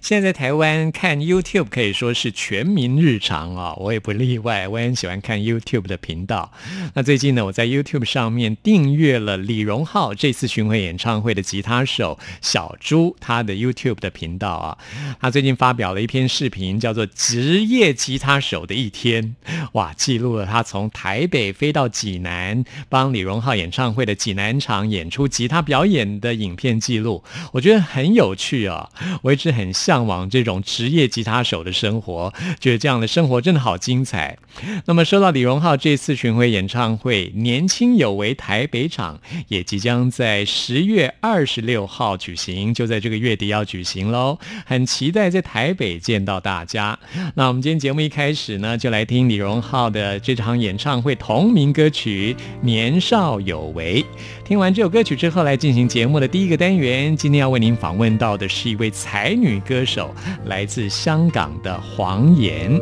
现在在台湾看 YouTube 可以说是全民日常啊，我也不例外，我很喜欢看 YouTube 的频道。那最近呢，我在 YouTube 上面订阅了李荣浩这次巡回演唱会的吉他手小朱他的 YouTube 的频道啊。他最近发表了一篇视频，叫做《职业吉他手的一天》，哇，记录了他从台北飞到济南帮李荣浩演唱会的济南场演出吉他表演的影片记录，我觉得很有趣啊，我一直很。很向往这种职业吉他手的生活，觉得这样的生活真的好精彩。那么说到李荣浩这次巡回演唱会，年轻有为台北场也即将在十月二十六号举行，就在这个月底要举行喽，很期待在台北见到大家。那我们今天节目一开始呢，就来听李荣浩的这场演唱会同名歌曲《年少有为》。听完这首歌曲之后，来进行节目的第一个单元。今天要为您访问到的是一位才女歌手，来自香港的黄妍。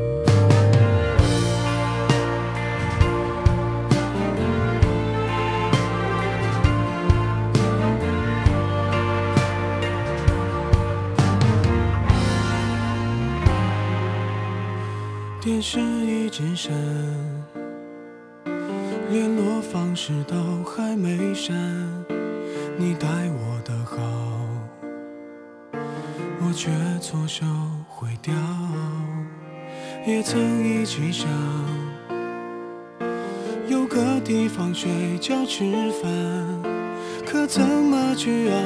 电视一直闪。联络方式都还没删，你待我却错手毁掉。也曾一起想有个地方睡觉吃饭，可怎么去熬？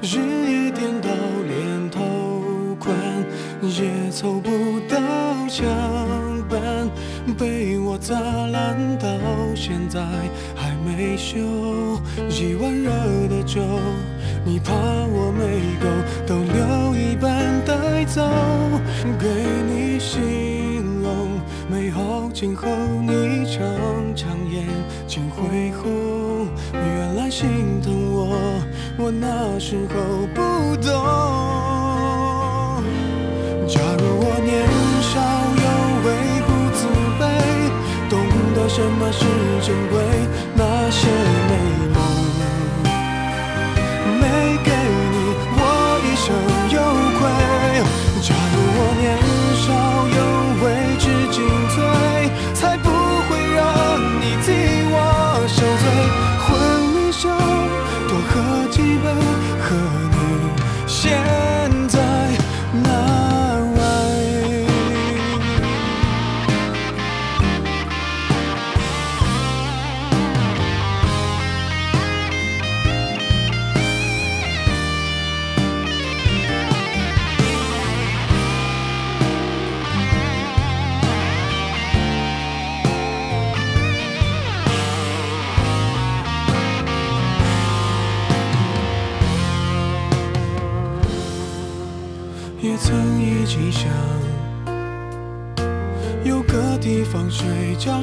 日夜颠倒，连头款也凑不到墙板。被我砸烂，到现在还没修。一碗热的粥，你怕我没够，都留一半带走。给你形容美好，今后你常常眼睛会红。原来心疼我，我那时候不懂。假如我年少有为不自卑，懂得。什么是珍贵？那些美梦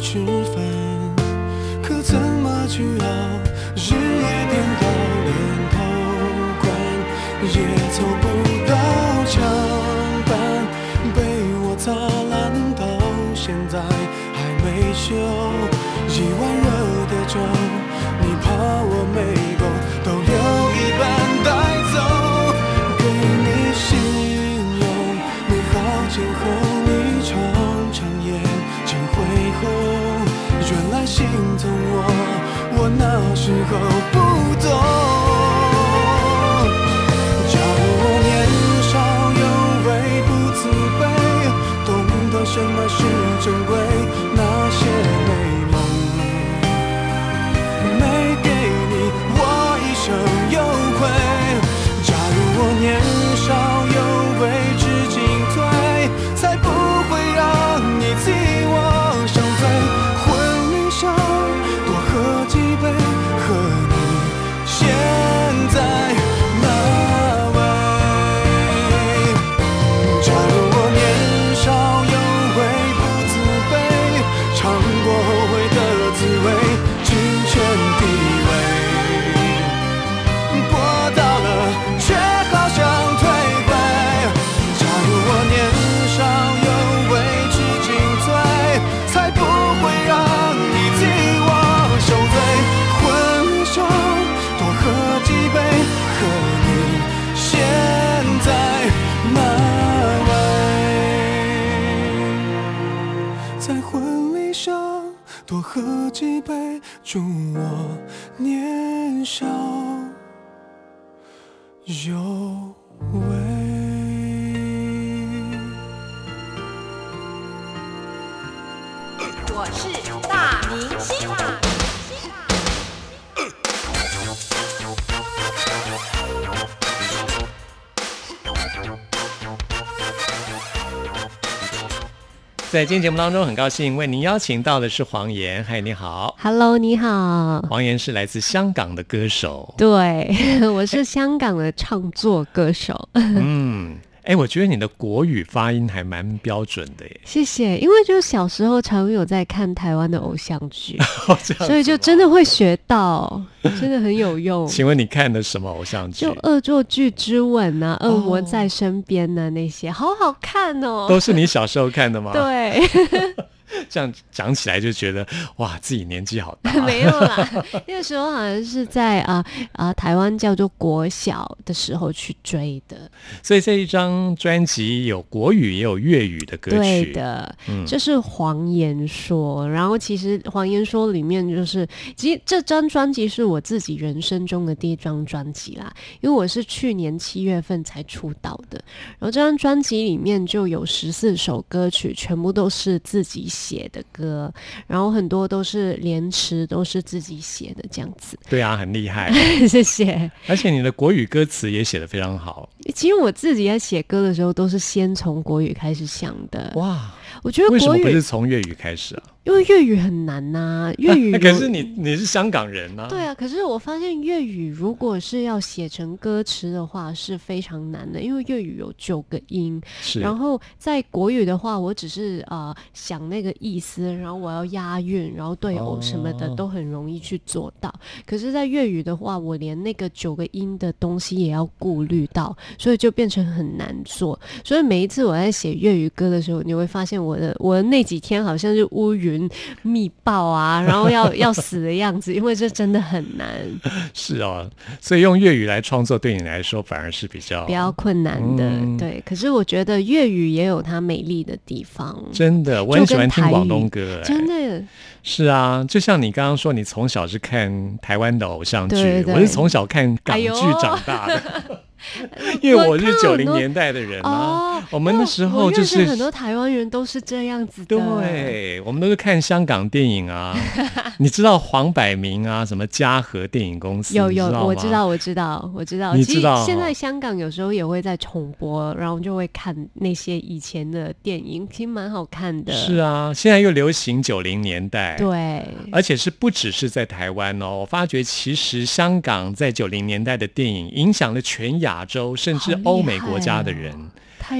吃饭可怎么去熬？日夜颠倒连头款也凑不到墙板被我砸烂到现在还没修一碗热的粥时候不懂。假如我年少有为不自卑懂得什么是珍贵祝我年少有在今天节目当中，很高兴为您邀请到的是黄岩。嗨，你好。Hello，你好。黄岩是来自香港的歌手。对，我是香港的唱作歌手。嗯，哎，我觉得你的国语发音还蛮标准的耶。谢谢，因为就小时候常有在看台湾的偶像剧，所以就真的会学到，真的很有用。请问你看的什么偶像剧就？《恶作剧之吻》啊，《恶魔哦在身边》呐，那些好好看哦。都是你小时候看的吗？，对，这样讲起来就觉得哇，自己年纪好大。没有啦，那个时候好像是在啊啊、台湾叫做国小的时候去追的。所以这一张专辑有国语也有粤语的歌曲。对的，嗯就是黄言说。然后其实黄言说里面就是，其实这张专辑是我自己人生中的第一张专辑啦，因为我是去年七月份才出道的。然后这张专辑里面就有十四首歌曲，全部都是自己写的歌，然后很多都是连词都是自己写的这样子。对啊，很厉害。谢谢。而且你的国语歌词也写的非常好。其实我自己在写歌的时候，都是先从国语开始想的。哇，我觉得为什么不国语是从粤语开始啊？因为粤语很难呐、粤语可是你你是香港人啊。对啊，可是我发现粤语如果是要写成歌词的话是非常难的，因为粤语有九个音，是。然后在国语的话，我只是呃想那个意思，然后我要押韵，然后对偶什么的哦都很容易去做到。可是，在粤语的话，我连那个九个音的东西也要顾虑到，所以就变成很难做。所以每一次我在写粤语歌的时候，你会发现我的我的那几天好像是乌云密报啊，然后要要死的样子，因为这真的很难，是哦，所以用粤语来创作对你来说反而是比较比较困难的。对，可是我觉得粤语也有它美丽的地方。真的，我很喜欢听广东歌、哎真的，是啊，就像你刚刚说，你从小是看台湾的偶像剧，我是从小看港剧长大的，因为我是九零年代的人啊。哦，我们那时候就是很多台湾人都是这样子的。对，我们都是看香港电影啊。你知道黄百鸣啊，什么嘉禾电影公司？有有，我知道，我知道，我知道。你知道现哦在香港有时候也会在重播，然后就会看那些以前的电影，其实蛮好看的。是啊，现在又流行九零年代，对，而且是不只是在台湾哦，我发觉其实香港在九零年代的电影影响了全亚洲，甚至欧美国家的人，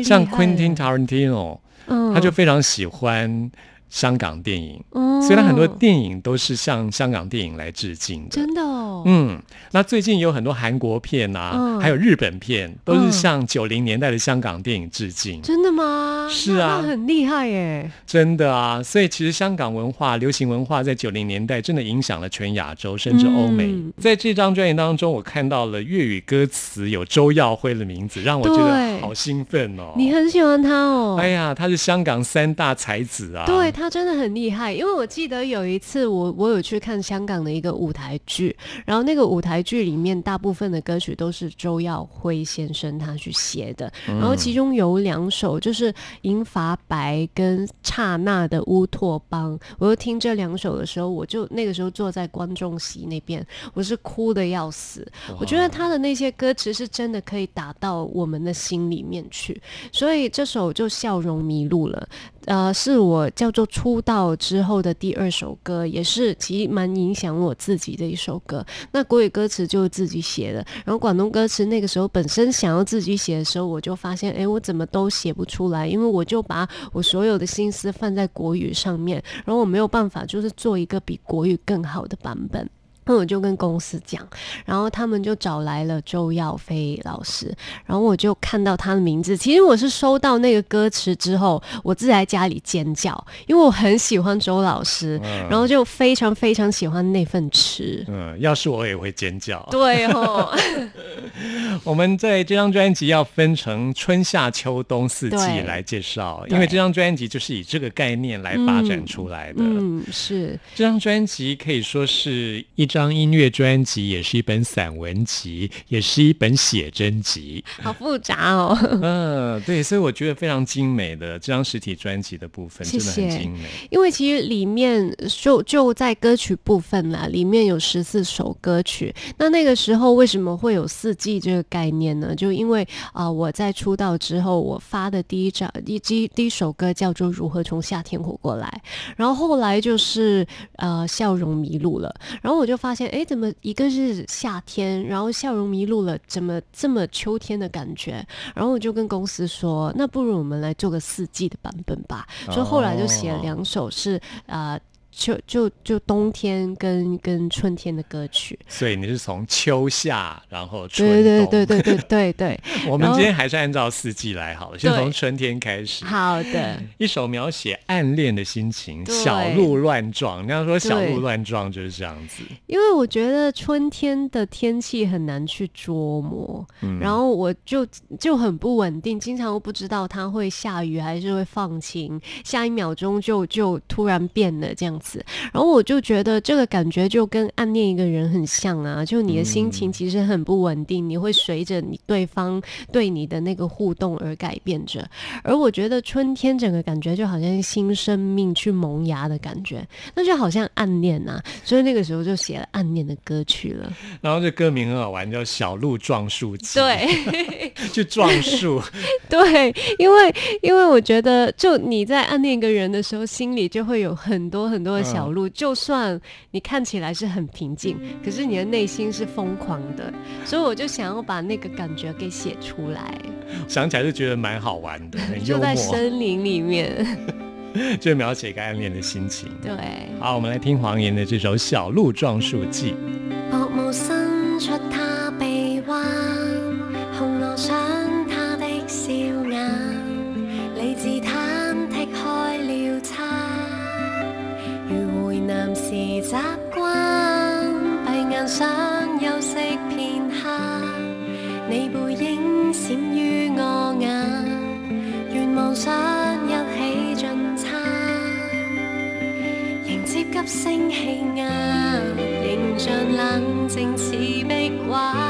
像 Quentin Tarantino，嗯。他就非常喜欢香港电影，嗯所以他很多电影都是向香港电影来致敬的。真的哦，嗯，那最近有很多韩国片啊，嗯还有日本片，都是嗯向九零年代的香港电影致敬。真的吗？是啊很厉害耶。真的啊，所以其实香港文化、流行文化在九零年代真的影响了全亚洲，甚至欧美。嗯在这张专辑当中，我看到了粤语歌词有周耀辉的名字，让我觉得好兴奋哦。你很喜欢他哦。哎呀，他是香港三大才子啊！对他真的很厉害，因为我记得有一次我我有去看香港的一个舞台剧，然后那个舞台剧里面大部分的歌曲都是周耀辉先生他去写的，嗯然后其中有两首就是《银发白》跟《刹那的乌托邦》，我就听这两首的时候，我就那个时候坐在观众席那边，我是哭的要死。我觉得他的那些歌词是真的可以打到我们的心里面去，所以这首就笑容迷路了。呃，是我叫做出道之后的第二首歌，也是其实蛮影响我自己的一首歌。那国语歌词就是自己写的，然后广东歌词那个时候本身想要自己写的时候，我就发现，哎，我怎么都写不出来，因为我就把我所有的心思放在国语上面，然后我没有办法就是做一个比国语更好的版本。那我就跟公司讲，然后他们就找来了周耀飞老师，然后我就看到他的名字。其实我是收到那个歌词之后，我自己在家里尖叫，因为我很喜欢周老师，然后就非常非常喜欢那份词。嗯，要是我也会尖叫。对哦，我们在这张专辑要分成春夏秋冬四季来介绍，因为这张专辑就是以这个概念来发展出来的。嗯，是这张专辑可以说是一张音乐专辑，也是一本散文集，也是一本写真集。好复杂哦。嗯，对，所以我觉得非常精美的这张实体专辑的部分谢真的很精美。因为其实里面就就在歌曲部分啦，里面有十四首歌曲。那那个时候为什么会有四季这个概念呢？就因为啊、呃我在出道之后，我发的第一张第第第一首歌叫做《如何从夏天活过来》，然后后来就是呃笑容迷路了，然后我就发现，哎，怎么一个是夏天，然后笑容迷路了，怎么这么秋天的感觉？然后我就跟公司说，那不如我们来做个四季的版本吧。所以后来就写了两首是啊。秋就就冬天跟跟春天的歌曲，所以你是从秋夏，然后春对对。对对对 对对，我们今天还是按照四季来好了，先从春天开始。好的，一首描写暗恋的心情，小鹿乱撞。人家说小鹿乱撞就是这样子。因为我觉得春天的天气很难去捉摸，嗯然后我就就很不稳定，经常都不知道它会下雨还是会放晴，下一秒钟就就突然变了这样子，然后我就觉得这个感觉就跟暗恋一个人很像啊，就你的心情其实很不稳定，你会随着你对方对你的那个互动而改变着，而我觉得春天整个感觉就好像新生命去萌芽的感觉，那就好像暗恋呐、所以那个时候就写了暗恋的歌曲了。然后这歌名很好玩，叫《小鹿撞树记》。对就撞树。对，因为因为我觉得，就你在暗恋一个人的时候，心里就会有很多很多的小鹿，就算你看起来是很平静，可是你的内心是疯狂的，所以我就想要把那个感觉给写出来，想起来就觉得蛮好玩的，很幽就在，森林里面。就描写一个暗恋的心情。对。好，我们来听黄岩的这首《小鹿撞树记》。薄霧伸出他想休息片刻，你背影闪于我眼，愿望想一起进餐。迎接急升气压，形象冷静似壁画。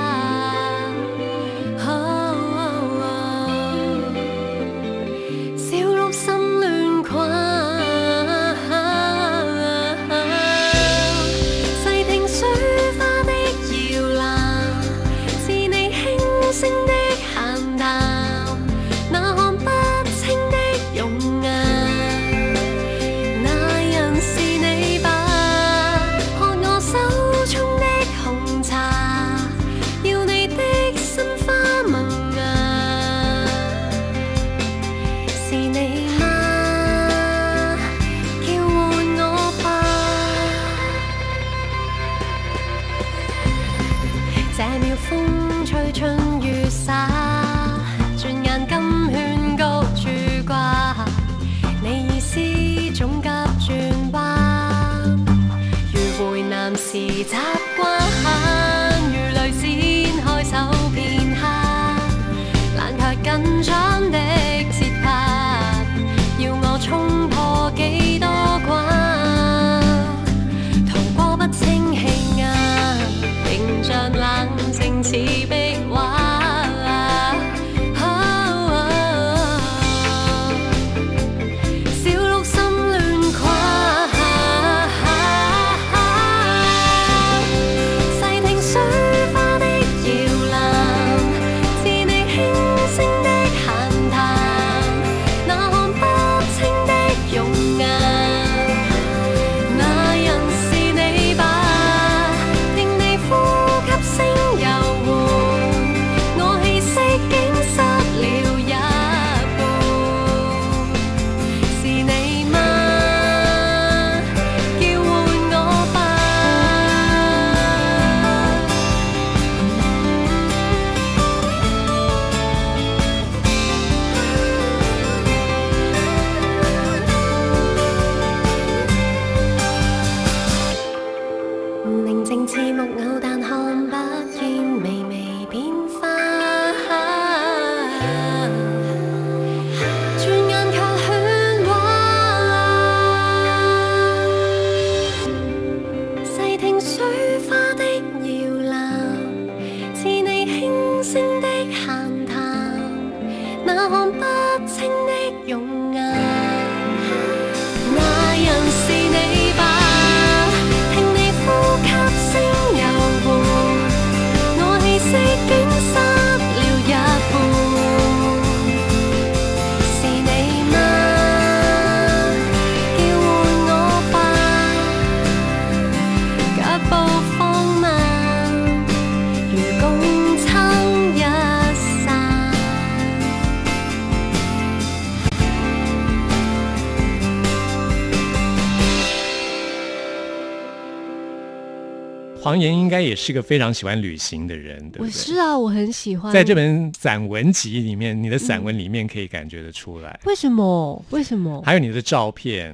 黄妍应该也是个非常喜欢旅行的人，对不我对？是啊，我很喜欢。在这本散文集里面，你的散文里面可以感觉得出来，为什么？为什么？还有你的照片，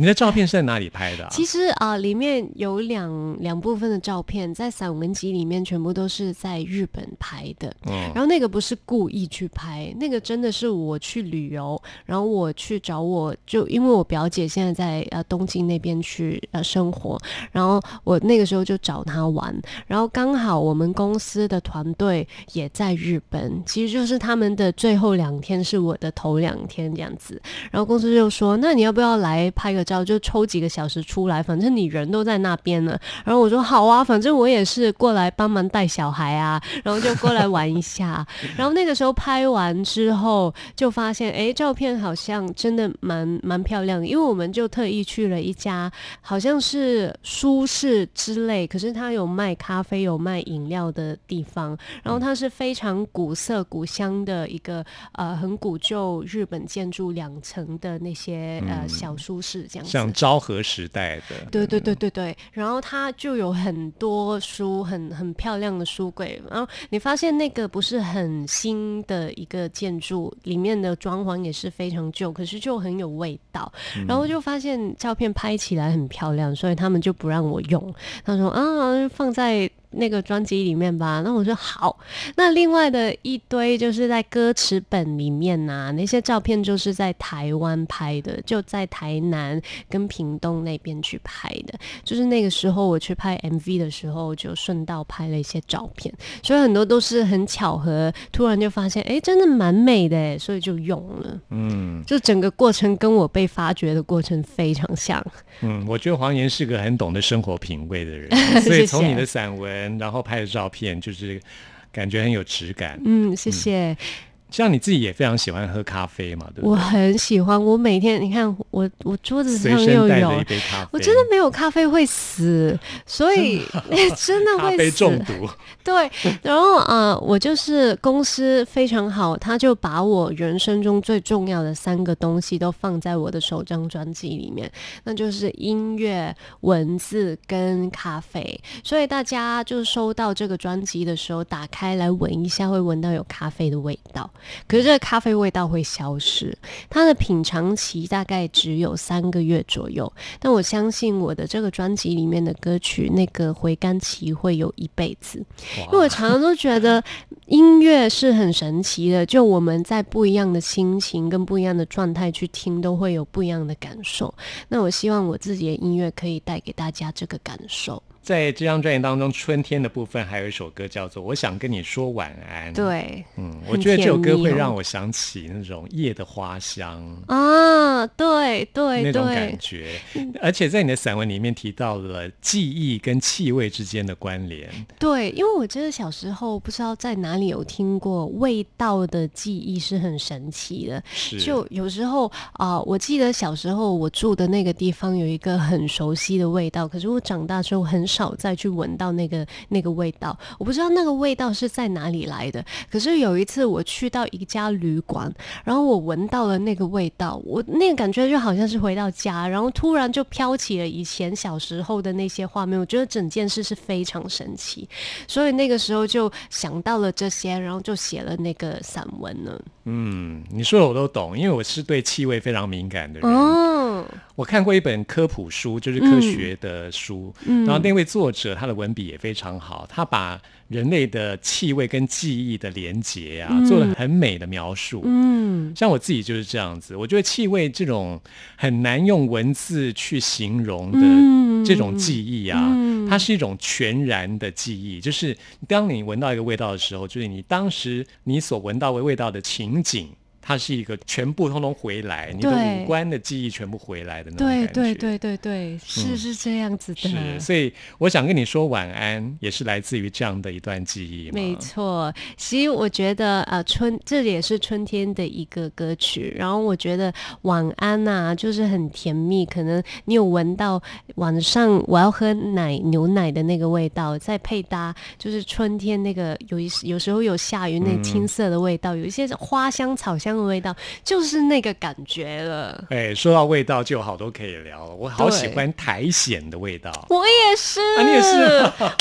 你的照片是在哪里拍的、啊？其实啊、里面有两两部分的照片，在散文集里面全部都是在日本拍的。嗯然后那个不是故意去拍，那个真的是我去旅游，然后我去找我就因为我表姐现在在呃东京那边去呃生活，然后我那个时候就找她玩，然后刚好我们公司的团队也在日本，其实就是他们的最后两天是我的头两天这样子，然后公司就说那你要不要来拍个照，就抽几个小时出来，反正你人都在那边了。然后我说好啊，反正我也是过来帮忙带小孩啊，然后就过来玩一下。然后那个时候拍完之后，就发现哎，照片好像真的蛮蛮漂亮的，因为我们就特意去了一家好像是舒适之类，可是它有卖咖啡、有卖饮料的地方，然后它是非常古色古香的一个呃很古旧日本建筑两层的那些呃小舒适这样子。像昭和时代的，对对对对对，然后它就有很多书，很很漂亮的书柜。然后你发现那个不是很新的一个建筑，里面的装潢也是非常旧，可是就很有味道。然后就发现照片拍起来很漂亮，所以他们就不让我用。他说啊，放在。那个专辑里面吧，那我说好。那另外的一堆就是在歌词本里面呐、那些照片就是在台湾拍的，就在台南跟屏东那边去拍的。就是那个时候我去拍 MV 的时候，就顺道拍了一些照片，所以很多都是很巧合，突然就发现，哎，真的蛮美的诶，所以就用了。嗯就整个过程跟我被发掘的过程非常像。嗯，我觉得黄岩是个很懂得生活品味的人，所以从你的散文，然后拍的照片，就是感觉很有质感。嗯，谢谢。像你自己也非常喜欢喝咖啡嘛，对不对我？很喜欢，我每天你看我我桌子上又有一，杯咖啡，我真的没有咖啡会死，所以真的 会死。中毒。对，然后啊、呃我就是公司非常好，他就把我人生中最重要的三个东西都放在我的首张专辑里面，那就是音乐、文字跟咖啡。所以大家就收到这个专辑的时候，打开来闻一下，会闻到有咖啡的味道。可是这个咖啡味道会消失，它的品尝期大概只有三个月左右。但我相信我的这个专辑里面的歌曲，那个回甘期会有一辈子。因为我常常都觉得音乐是很神奇的，就我们在不一样的心情跟不一样的状态去听，都会有不一样的感受。那我希望我自己的音乐可以带给大家这个感受。在这张专辑当中，春天的部分还有一首歌叫做《我想跟你说晚安》。，对嗯，我觉得这首歌甜蜜哦会让我想起那种夜的花香。啊，对对那种对感，觉，而且在你的散文里面提到了记忆跟气味之间的关联。对，因为我真的小时候不知道在哪里有听过味道的记忆是很神奇的，是，就有时候啊、我记得小时候我住的那个地方有一个很熟悉的味道，可是我长大之后很少再去闻到那个那个味道。我不知道那个味道是在哪里来的。可是有一次我去到一家旅馆，然后我闻到了那个味道，我那个感觉就好像是回到家，然后突然就飘起了以前小时候的那些画面。我觉得整件事是非常神奇，所以那个时候就想到了这些，然后就写了那个散文呢。嗯，你说的我都懂，因为我是对气味非常敏感的人。哦，我看过一本科普书，就是科学的书，嗯然后那位作者他的文笔也非常好，他把人类的气味跟记忆的连结啊，做了很美的描述。嗯，像我自己就是这样子，我觉得气味这种很难用文字去形容嗯的这种记忆啊，它是一种全然的记忆，就是当你闻到一个味道的时候，就是你当时你所闻到的味道的情景。它是一个全部通通回来，你的五官的记忆全部回来的那种感对觉。对对对对，是是这样子的。是，所以我想跟你说晚安，也是来自于这样的一段记忆。没错，其实我觉得呃春这也是春天的一个歌曲，然后我觉得晚安呐、就是很甜蜜，可能你有闻到晚上我要喝奶牛奶的那个味道，再配搭就是春天那个有一有时候有下雨那青涩的味道，有一些花香草香香的味道，就是那个感觉了。哎，说到味道，就有好多可以聊了。我好喜欢苔藓的味道。我也是，啊你也是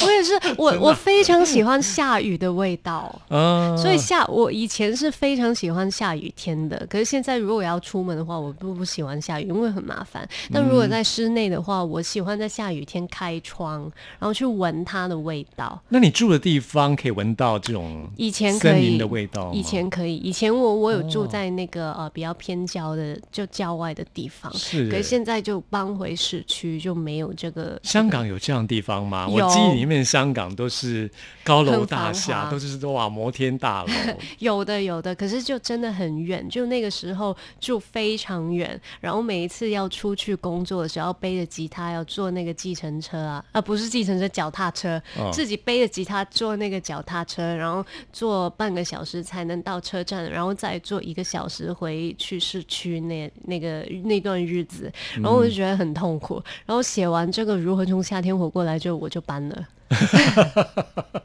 我也是，我我非常喜欢下雨的味道。嗯，所以下我以前是非常喜欢下雨天的，可是现在如果我要出门的话，我不不喜欢下雨，因为很麻烦。但如果在室内的话，我喜欢在下雨天开窗，然后去闻它的味道。那你住的地方可以闻到这种以前可以森林的味道以前可以，以前我我有住哦在那个、呃比较偏郊的就郊外的地方，是可是现在就搬回市区，就没有这个。香港有这样的地方吗？我记忆里面香港都是高楼大厦，都是哇摩天大楼。有的有的，可是就真的很远，就那个时候住非常远，然后每一次要出去工作的时候，背着吉他要坐那个计程车啊，啊不是计程车，脚踏车，哦自己背着吉他坐那个脚踏车，然后坐半个小时才能到车站，然后再坐一个小时回去市区那那个那段日子，然后我就觉得很痛苦。然后写完这个如何从夏天活过来就，我就搬了。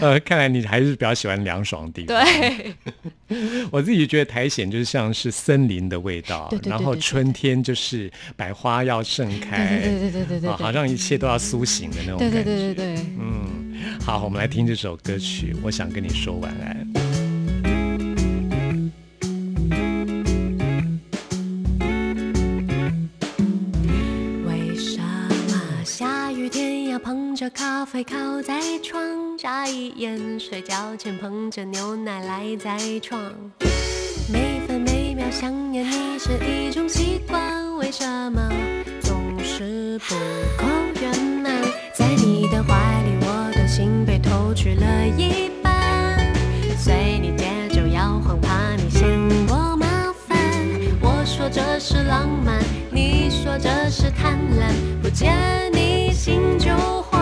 呃，看来你还是比较喜欢凉爽的地方。对，我自己觉得苔藓就是像是森林的味道，对对对然后春天就是百花要盛开，对对对对对好像一切都要苏醒的那种感觉。对对对对。嗯，好，我们来听这首歌曲。我想跟你说晚安。捧着咖啡靠在窗，眨一眼睡觉前捧着牛奶赖在床，每分每秒想念你是一种习惯，为什么总是不够圆满？在你的怀里，我的心被偷去了一这是浪漫，你说这是贪婪，不见你心就慌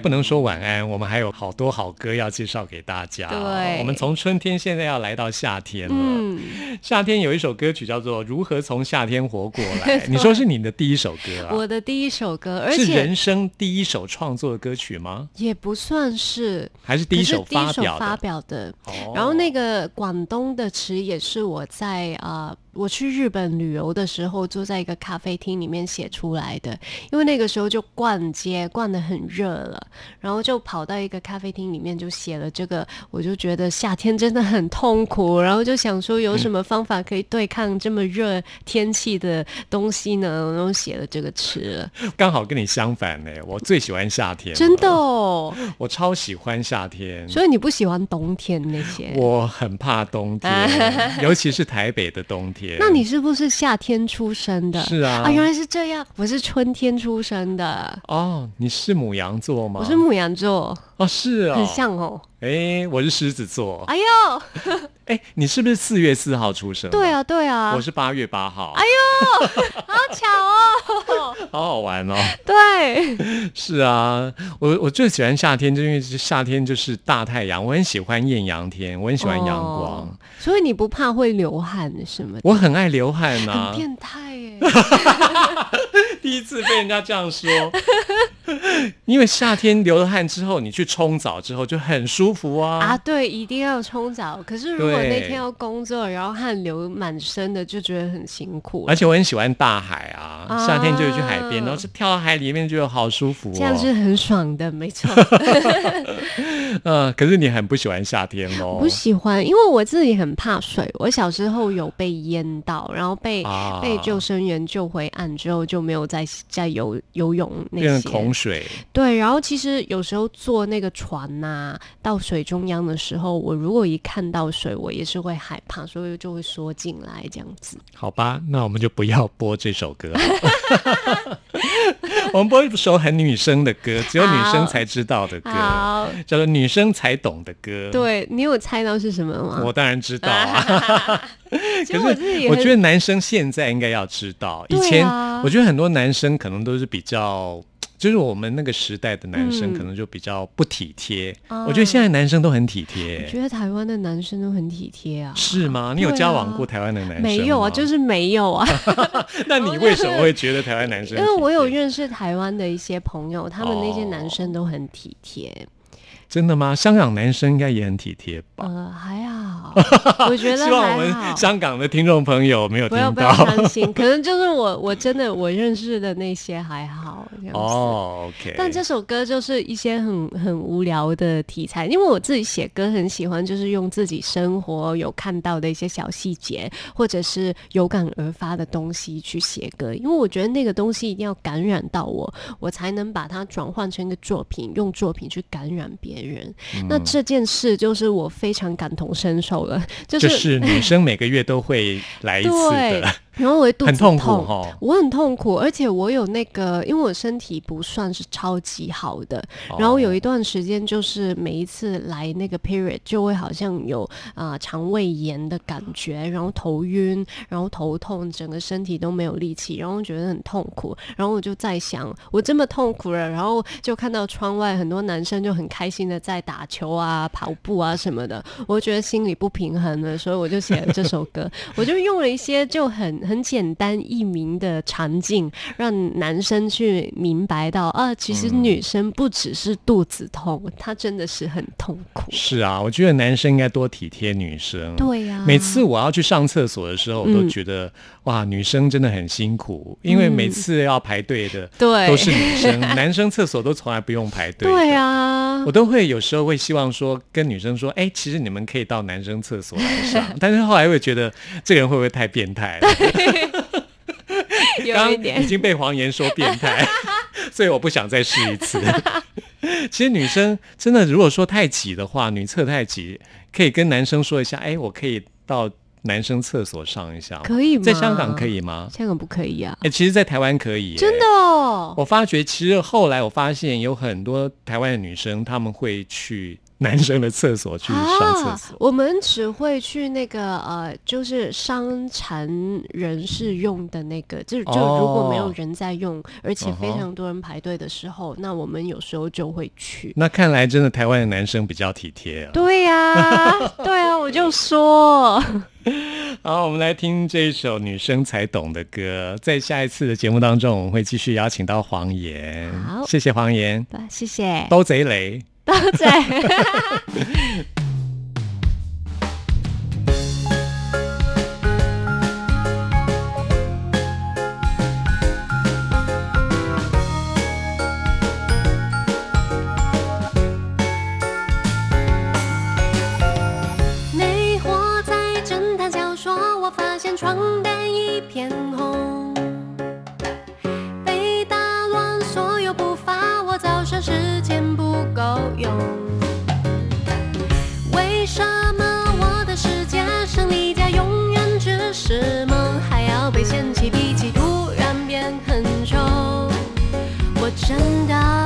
不能说晚安，我们还有好多好歌要介绍给大家。对我们从春天现在要来到夏天了。嗯，夏天有一首歌曲叫做《如何从夏天活过来》，你说是你的第一首歌啊？我的第一首歌，而是且人生第一首创作的歌曲吗？也不算是还是第一首发表的？发表的。哦然后那个广东的词也是我在啊、呃我去日本旅游的时候，坐在一个咖啡厅里面写出来的。因为那个时候就逛街，逛得很热了，然后就跑到一个咖啡厅里面就写了这个。我就觉得夏天真的很痛苦，然后就想说有什么方法可以对抗这么热天气的东西呢？然后写了这个词了，刚好跟你相反呢。我最喜欢夏天，真的，哦。我超喜欢夏天。所以你不喜欢冬天那些？我很怕冬天，尤其是台北的冬天。那你是不是夏天出生的？是啊啊，原来是这样。我是春天出生的，哦，你是母羊座吗？我是母羊座，哦，是哦，很像哦。哎，我是狮子座。哎呦，哎，你是不是四月四号出生？对，啊，对啊，我是八月八号。哎呦，好巧哦！好好玩哦。对，是啊，我我最喜欢夏天，就因为是夏天就是大太阳，我很喜欢艳阳天，我很喜欢阳光，哦所以你不怕会流汗什么？我很爱流汗呐、很变态耶！第一次被人家这样说，因为夏天流了汗之后，你去冲澡之后就很舒服啊。啊，对，一定要冲澡。可是如果那天要工作，然后汗流满身的，就觉得很辛苦。而且我很喜欢大海啊，啊夏天就会去海边，然后是跳到海里面，觉得好舒服这样是哦。很爽的，没错。呃，可是你很不喜欢夏天哦？不喜欢，因为我自己很怕水。我小时候有被淹到，然后被、啊被救生员救回岸之后，就没有再再游游泳那变成些。孔水，对，然后其实有时候坐那个船呐、到水中央的时候，我如果一看到水，我也是会害怕，所以就会缩进来这样子。好吧，那我们就不要播这首歌。我们播一首很女生的歌，只有女生才知道的歌，叫做女生才懂的歌。，对你有猜到是什么吗？我当然知道啊。可是我觉得男生现在应该要知道，以前、啊我觉得很多男生可能都是比较。就是我们那个时代的男生嗯可能就比较不体贴，啊我觉得现在男生都很体贴我贴，觉得台湾的男生都很体贴啊。是吗？你有交往过台湾的男生啊？没有啊，就是没有啊。那你为什么会觉得台湾男生？因为我有认识台湾的一些朋友，他们那些男哦生都很体贴。真的吗？香港男生应该也很体贴吧？呃，还好，我觉得 希望我们。香港的听众朋友没有听不要不要到。伤心，可能就是我我真的我认识的那些还好这样子。哦，OK。但这首歌就是一些很很无聊的题材，因为我自己写歌很喜欢，就是用自己生活有看到的一些小细节，或者是有感而发的东西去写歌，因为我觉得那个东西一定要感染到我，我才能把它转换成一个作品，用作品去感染别人。嗯。那这件事就是我非常感同身受了，就。就是是女生每个月都会来一次的，，然后我会肚子很痛苦哈。我很痛苦，而且我有那个，因为我身体不算是超级好的，哦。然后有一段时间就是每一次来那个 period 就会好像有啊、呃肠胃炎的感觉，然后头晕，然后头痛，整个身体都没有力气，然后觉得很痛苦，然后我就在想，我这么痛苦了，然后就看到窗外很多男生就很开心的在打球啊、跑步啊什么的，我觉得心里不平衡了，所以我就写了这首歌，我就用了一些就很很简单易明的场景，让男生去明白到啊，其实嗯女生不只是肚子痛，她真的是很痛苦。是啊，我觉得男生应该多体贴女生。对呀、每次我要去上厕所的时候，我都嗯觉得、哇，女生真的很辛苦，因为每次要排队的对都是女生，男生厕所都从来不用排队。对啊我，都会有时候会希望说跟女生说，哎、其实你们可以到男生厕所来上，但是后来会觉得这个人会不会太变态了？有刚刚已。经被黄岩说变态，所以我不想再试一次。其实女生真的，如果说太挤的话，女厕太挤，可以跟男生说一下，哎、我可以到男生厕所上一下吗，可以吗在香港可以吗？香港不可以啊？哎、其实，在台湾可以、真的。哦，我发觉，其实后来我发现有很多台湾的女生，她们会去男生的厕所去上厕所。啊。我们只会去那个呃，就是伤残人士用的那个，就就哦如果没有人在用，而且非常多人排队的时候，那我们有时候就会去。那看来真的台湾的男生比较体贴啊。对呀、对啊，我就说，好，我们来听这一首女生才懂的歌。在下一次的节目当中，我们会继续邀请到黄岩。好谢谢黄岩，吧谢谢，都贼雷。多谢。等到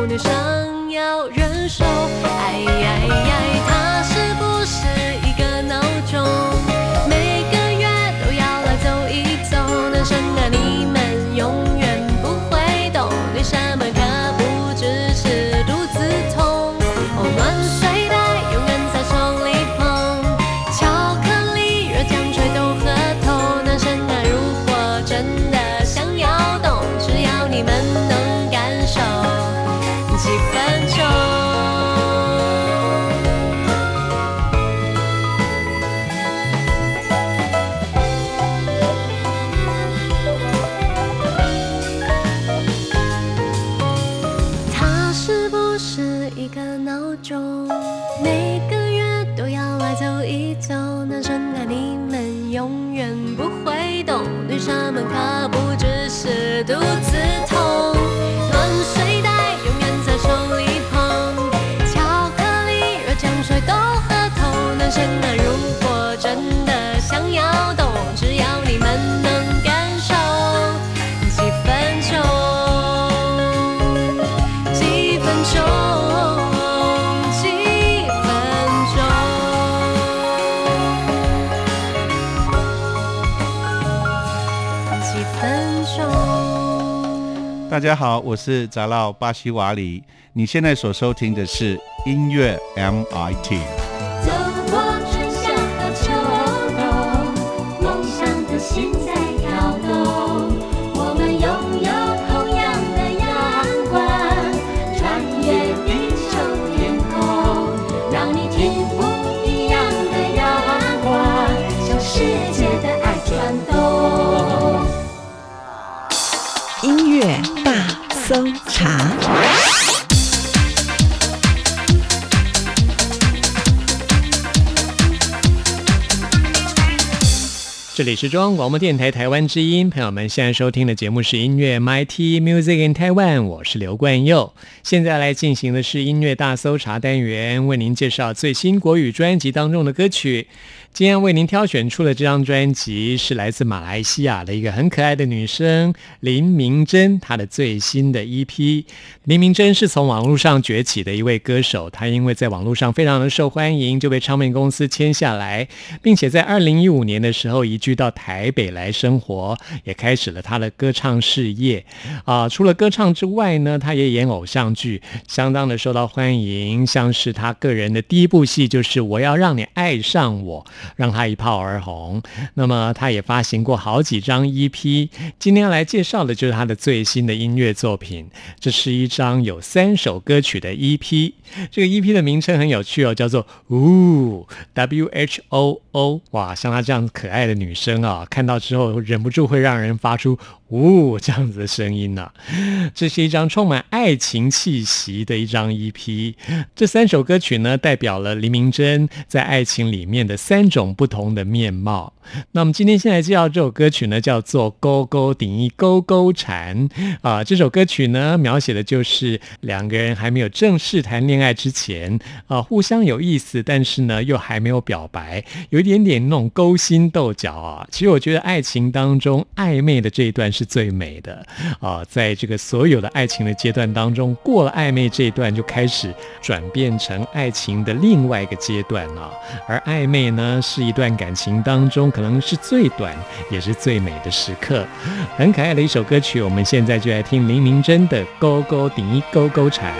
只有女生要忍受。哎哎哎，大家好，我是杂绕巴西瓦里。你现在所收听的是音乐 MIT。这里是中央广播电台台湾之音，朋友们现在收听的节目是音乐 MIT Music in Taiwan，我是刘冠佑。现在来进行的是音乐大搜查单元，为您介绍最新国语专辑当中的歌曲。今天为您挑选出的这张专辑是来自马来西亚的一个很可爱的女生林明珍，她的最新的 EP。林明珍是从网络上崛起的一位歌手，她因为在网络上非常的受欢迎，就被唱片公司签下来，并且在二零一五年的时候移居到台北来生活，也开始了她的歌唱事业。啊，除了歌唱之外呢，她也演偶像剧，相当的受到欢迎。像是她个人的第一部戏就是《我要让你爱上我》。让他一炮而红。那么，他也发行过好几张 EP。今天来介绍的就是他的最新的音乐作品。这是一张有三首歌曲的 EP。这个 EP 的名称很有趣哦，叫做“呜 W H O O”。哇，像她这样可爱的女生啊，看到之后忍不住会让人发出“呜”这样子的声音呢、这是一张充满爱情气息的一张 EP。这三首歌曲呢，代表了黎明珍在爱情里面的三种不同的面貌。那么今天先来介绍这首歌曲呢，叫做《勾勾顶一勾勾缠》啊。这首歌曲呢，描写的就是两个人还没有正式谈恋爱之前啊，互相有意思，但是呢，又还没有表白，有一点点那种勾心斗角啊。其实我觉得爱情当中暧昧的这一段是最美的啊，在这个所有的爱情的阶段当中，过了暧昧这一段，就开始转变成爱情的另外一个阶段啊。而暧昧呢，是一段感情当中可能是最短也是最美的时刻。很可爱的一首歌曲，我们现在就来听林明珍的《勾勾顶一勾勾缠》。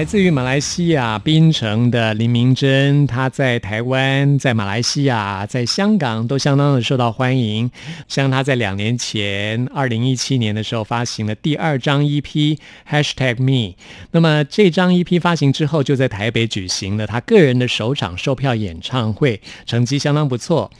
来自于马来西亚槟城的林明珍，她在台湾、在马来西亚、在香港都相当的受到欢迎。像她在两年前，二零一七年的时候发行了第二张 EP Hashtag Me，那么这张 EP 发行之后，就在台北举行了她个人的首场售票演唱会，成绩相当不错。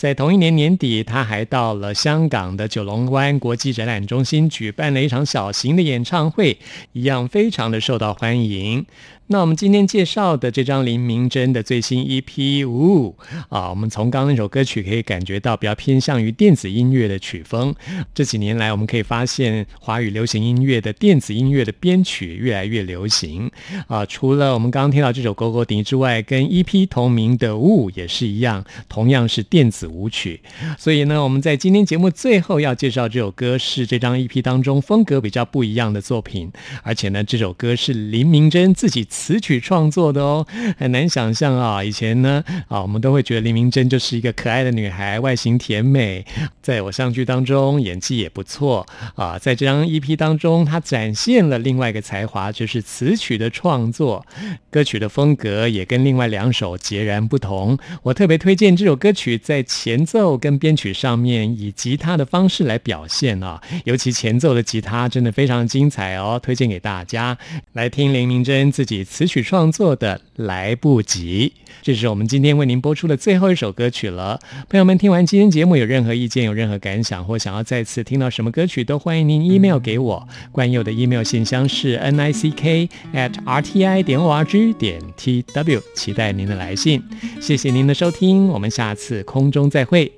在同一年年底，他还到了香港的九龙湾国际展览中心举办了一场小型的演唱会，一样非常的受到欢迎。那我们今天介绍的这张林明珍的最新 EP《呜》啊，我们从刚刚那首歌曲可以感觉到比较偏向于电子音乐的曲风。这几年来，我们可以发现华语流行音乐的电子音乐的编曲越来越流行啊。除了我们刚刚听到这首《狗狗笛》之外，跟 EP 同名的《呜》也是一样，同样是电子舞曲。所以呢，我们在今天节目最后要介绍这首歌是这张 EP 当中风格比较不一样的作品，而且呢，这首歌是林明珍自己词曲创作的哦，很难想象啊。以前呢，啊，我们都会觉得林明珍就是一个可爱的女孩，外形甜美，在偶像剧当中演技也不错啊。在这张 EP 当中，她展现了另外一个才华，就是词曲的创作，歌曲的风格也跟另外两首截然不同。我特别推荐这首歌曲在前奏跟编曲上面以吉他的方式来表现啊，尤其前奏的吉他真的非常精彩哦，推荐给大家来听林明珍自己词曲创作的《来不及》。这是我们今天为您播出的最后一首歌曲了。朋友们，听完今天节目有任何意见、有任何感想，或想要再次听到什么歌曲，都欢迎您 email 给我。关佑的 email 信箱是 n i c k at r t i 点 o r g 点 t w，期待您的来信。谢谢您的收听，我们下次空中再会。